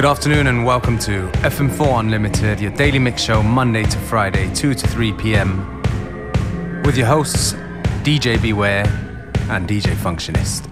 Good afternoon and welcome to FM4 Unlimited, your daily mix show Monday to Friday, 2 to 3 p.m. With your hosts, DJ Beware and DJ Functionist.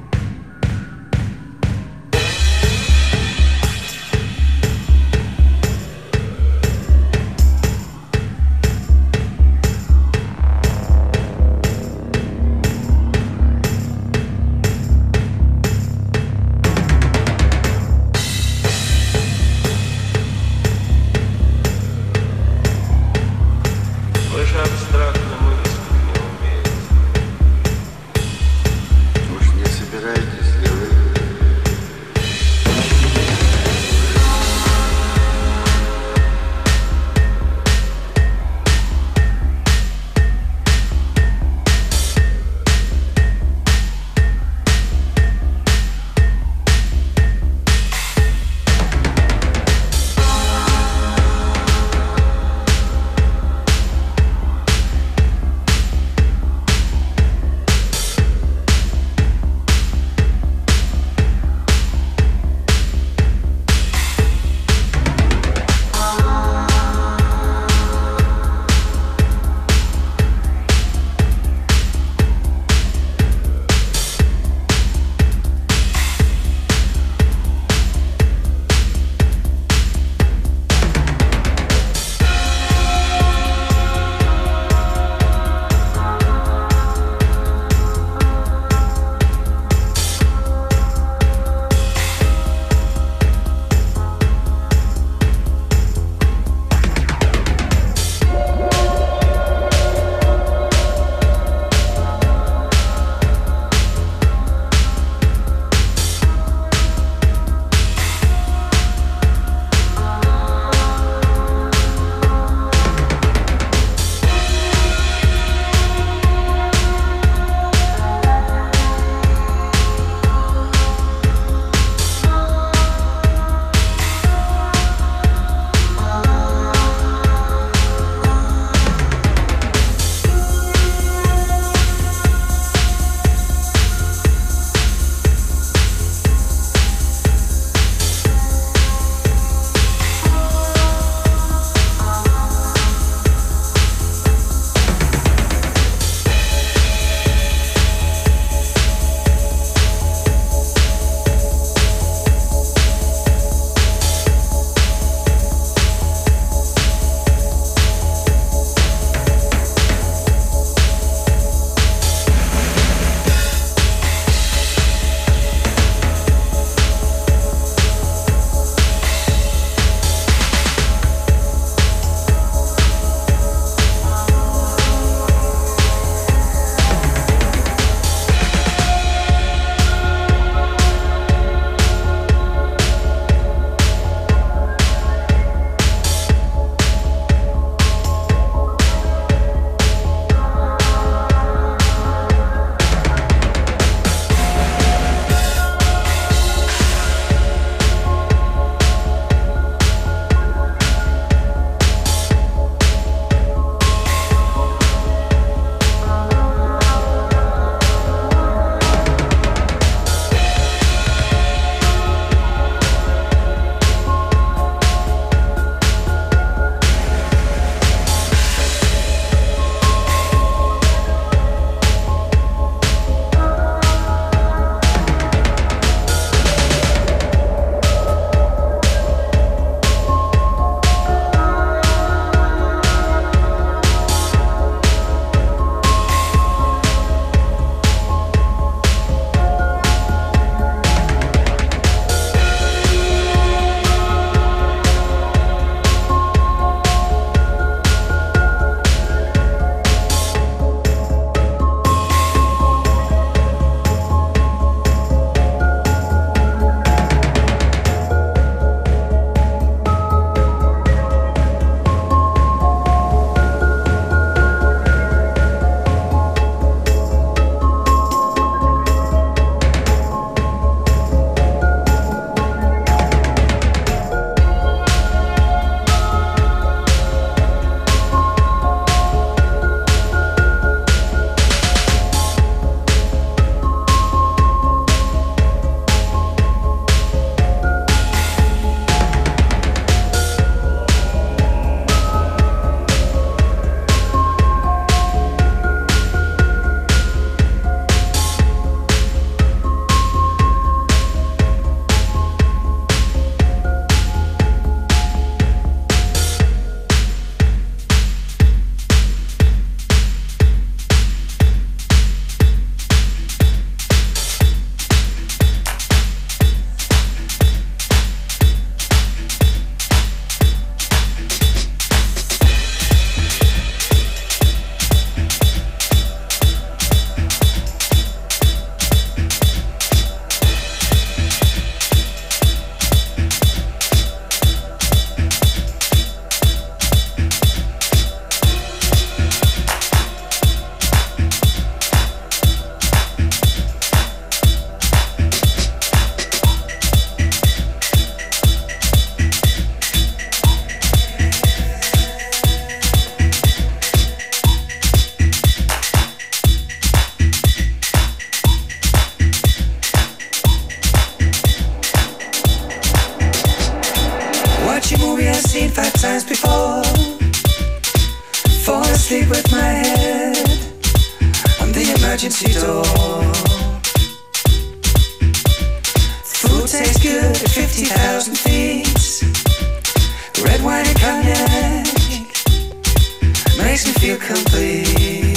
Makes me feel complete.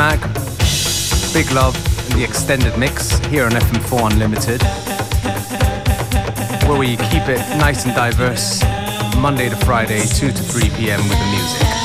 Big Love in the extended mix here on FM4 Unlimited, where we keep it nice and diverse Monday to Friday, 2 to 3 p.m. with the music.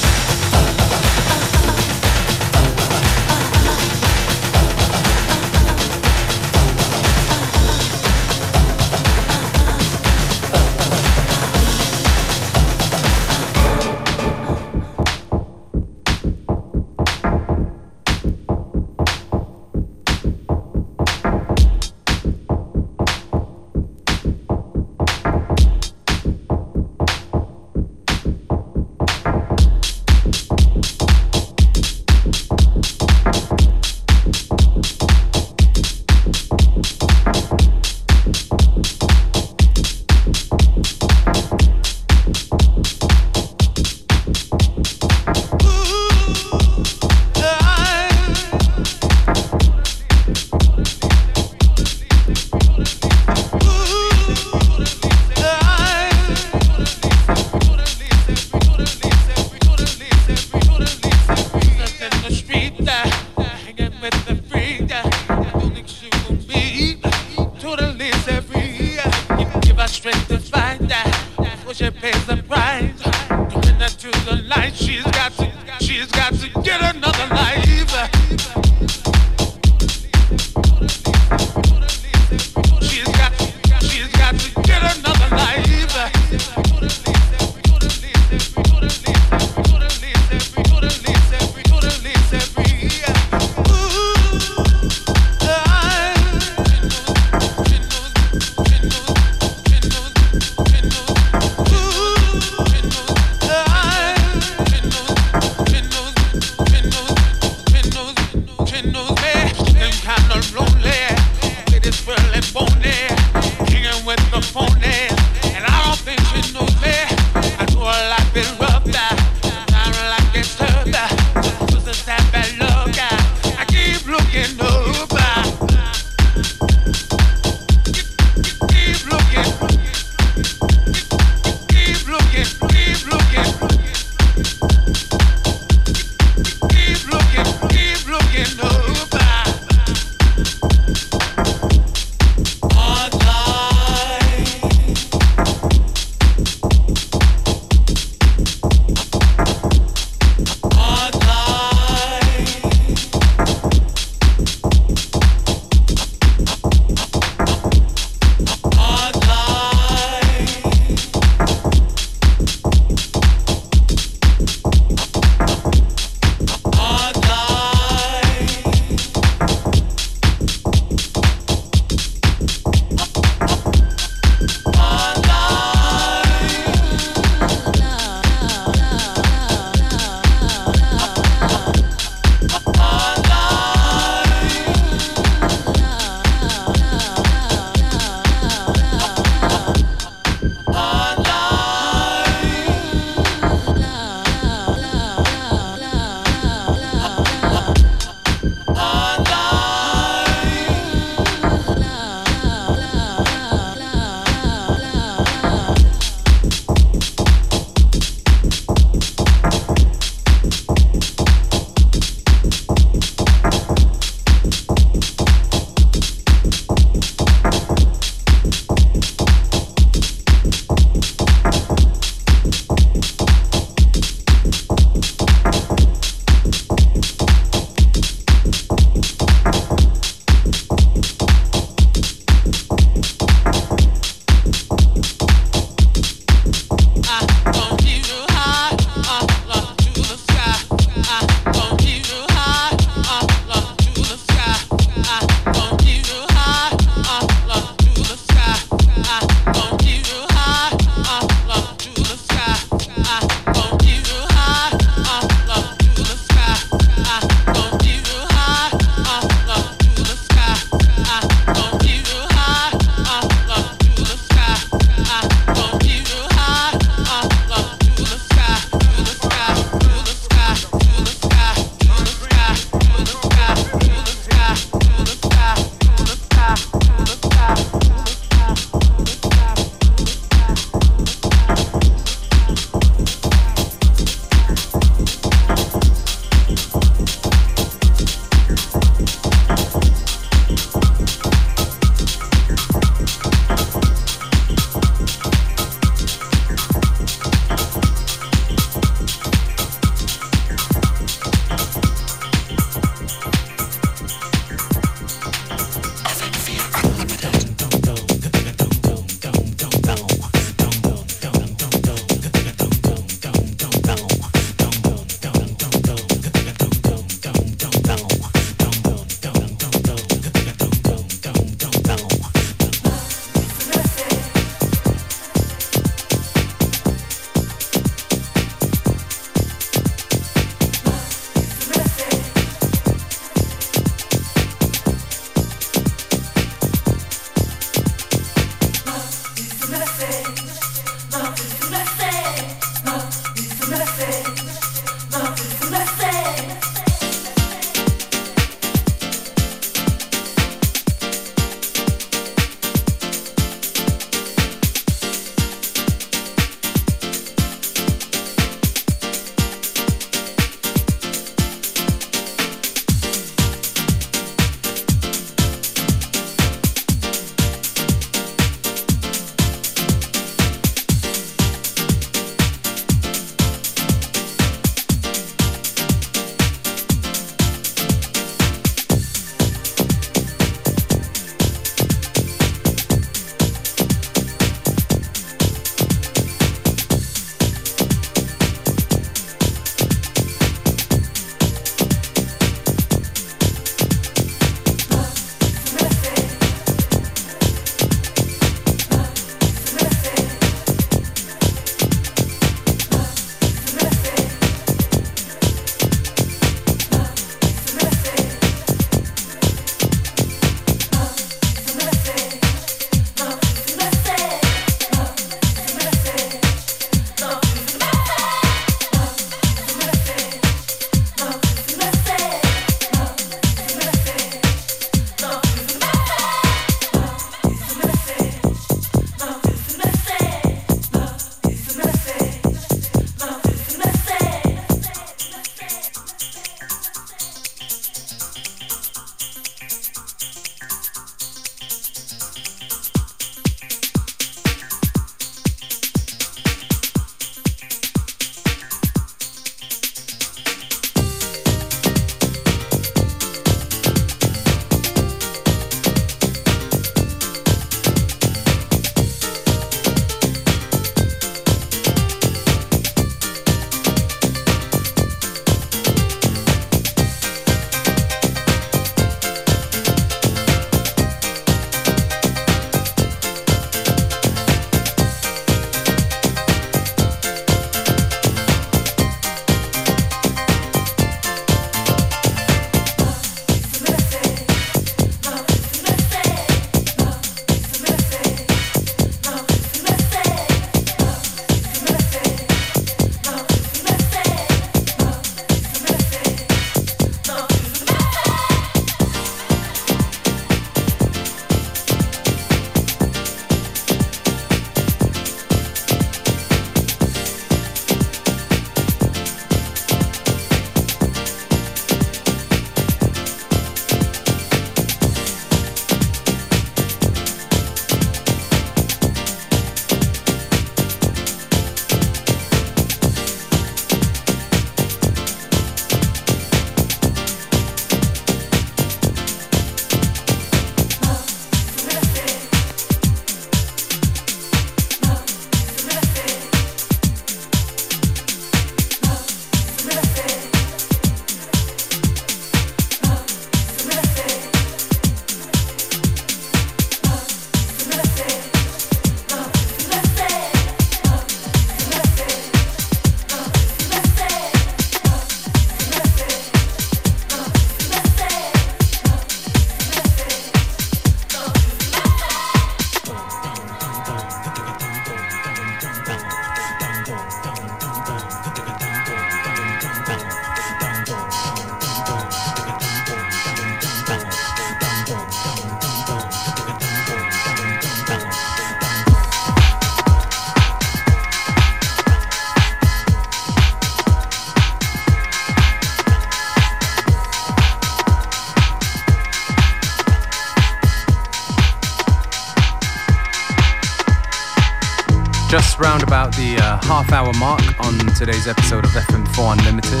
Hour mark on today's episode of FM4 Unlimited.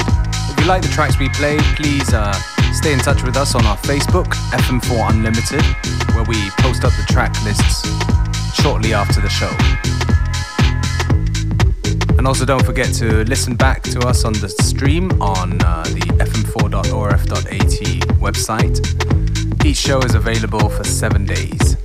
If you like the tracks we play, please uh, stay in touch with us on our Facebook, FM4 Unlimited, where we post up the track lists shortly after the show. And also don't forget to listen back to us on the stream on uh, the fm4.orf.at website. Each show is available for seven days.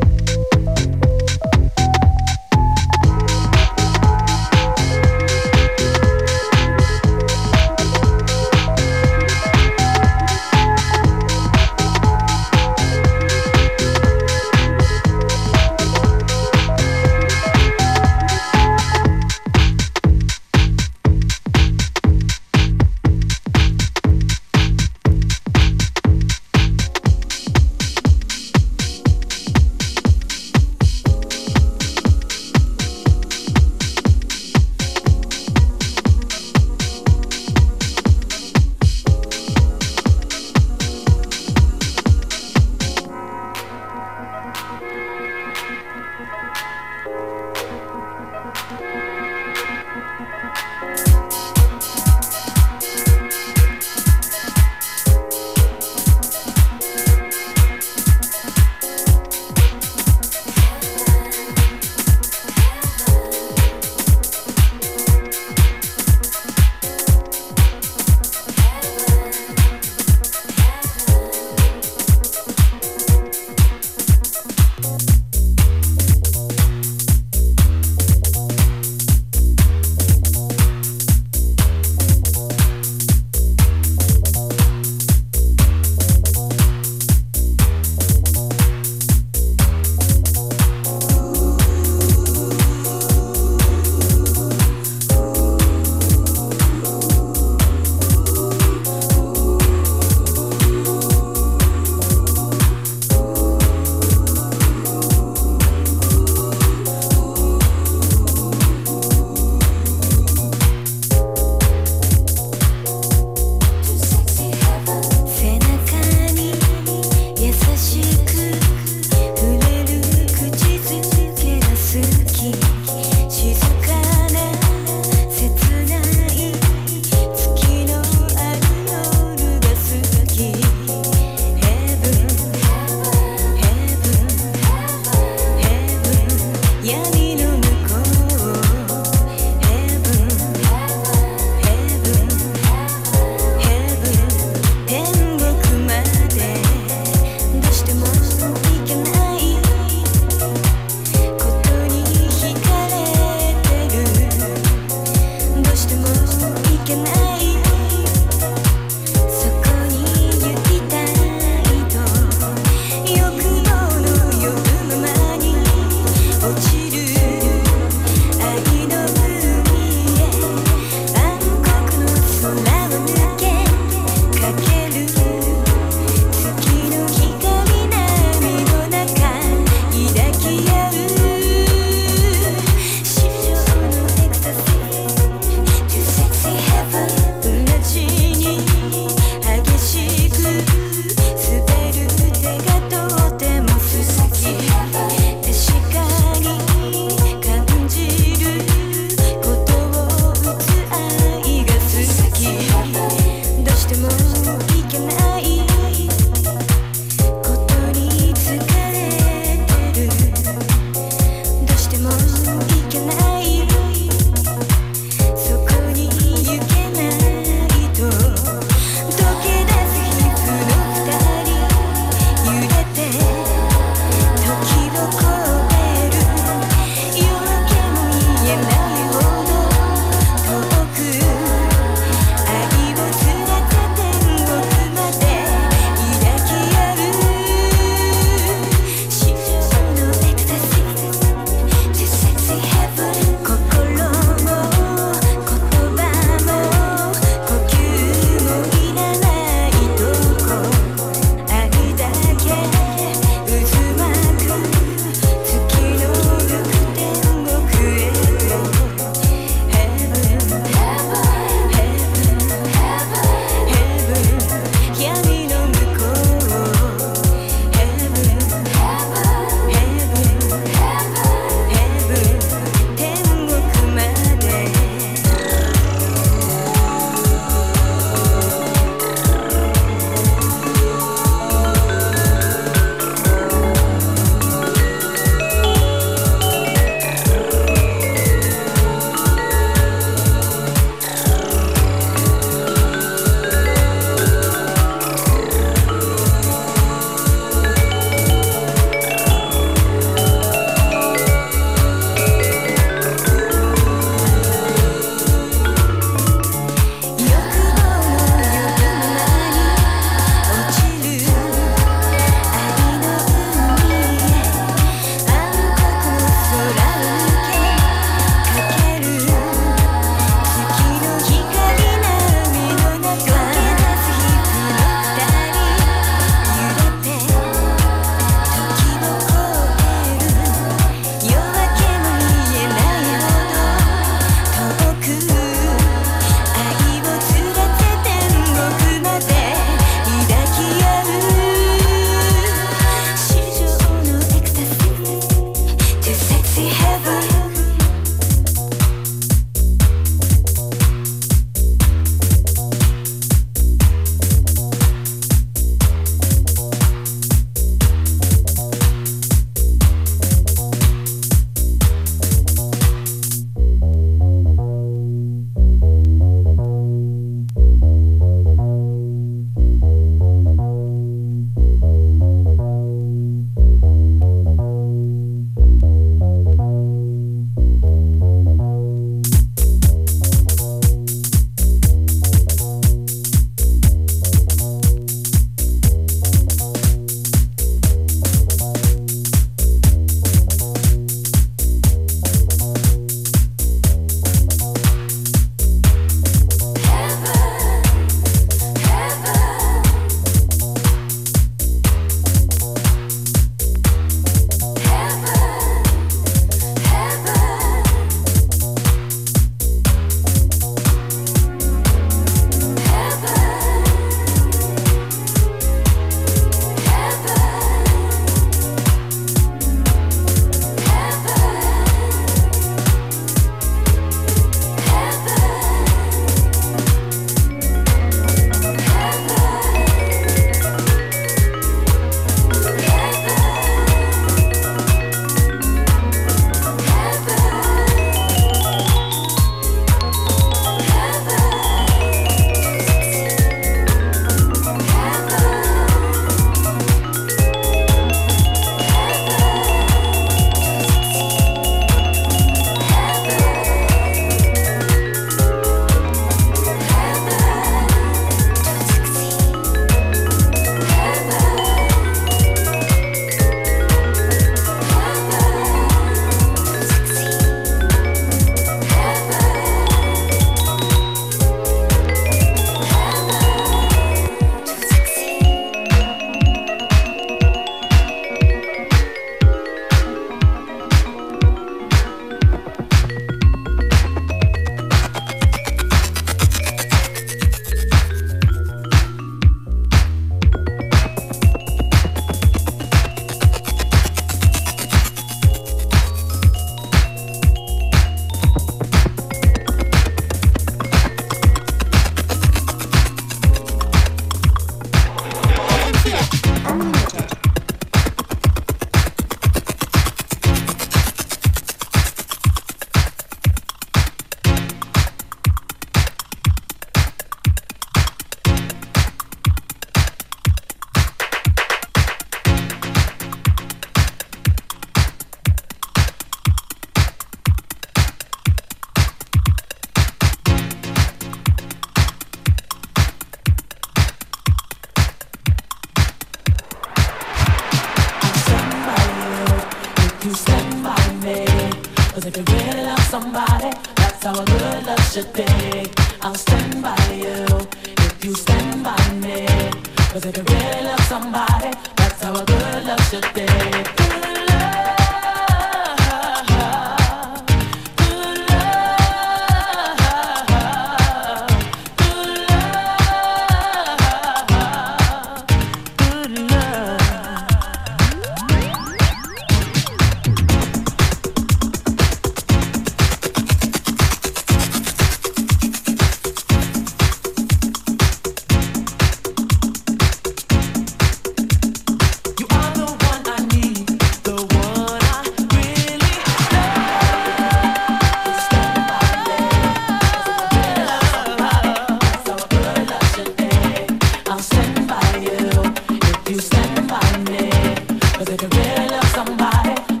love somebody.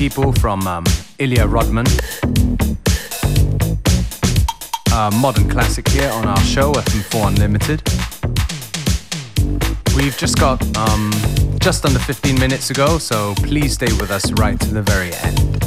People from um, Ilya Rodman. A modern classic here on our show, FM4 Unlimited. We've just got um, just under 15 minutes ago, so please stay with us right to the very end.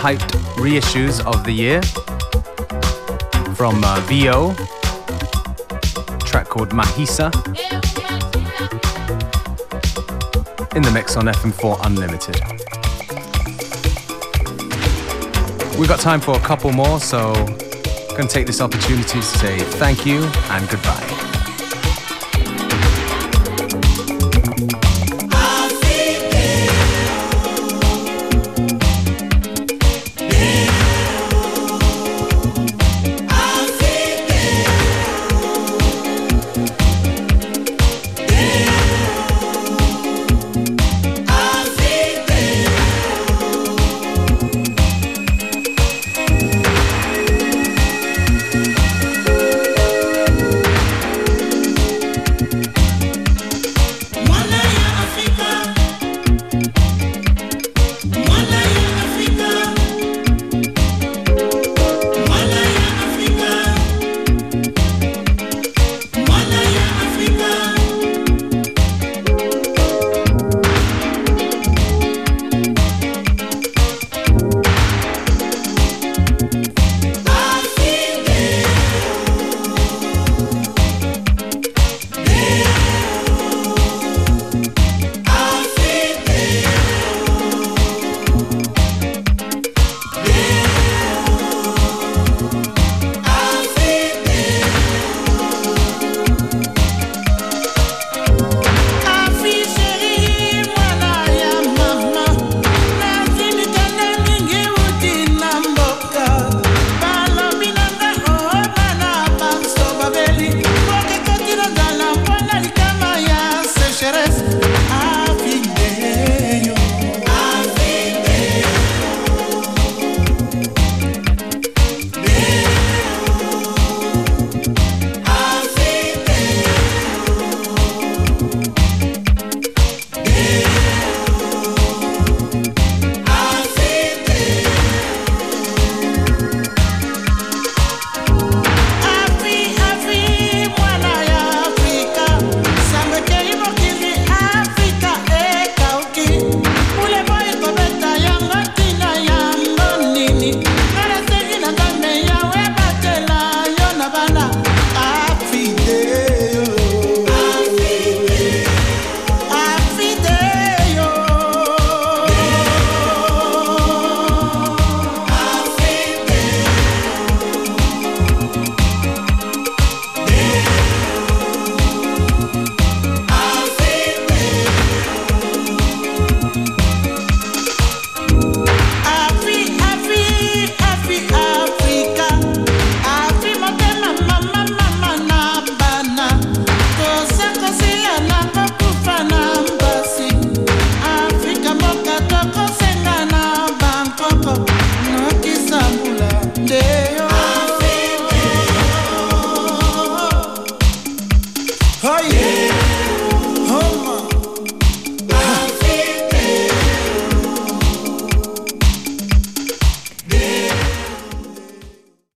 Hyped reissues of the year from uh, VO, track called Mahisa. In the mix on FM4 Unlimited. We've got time for a couple more, so I'm going to take this opportunity to say thank you and goodbye.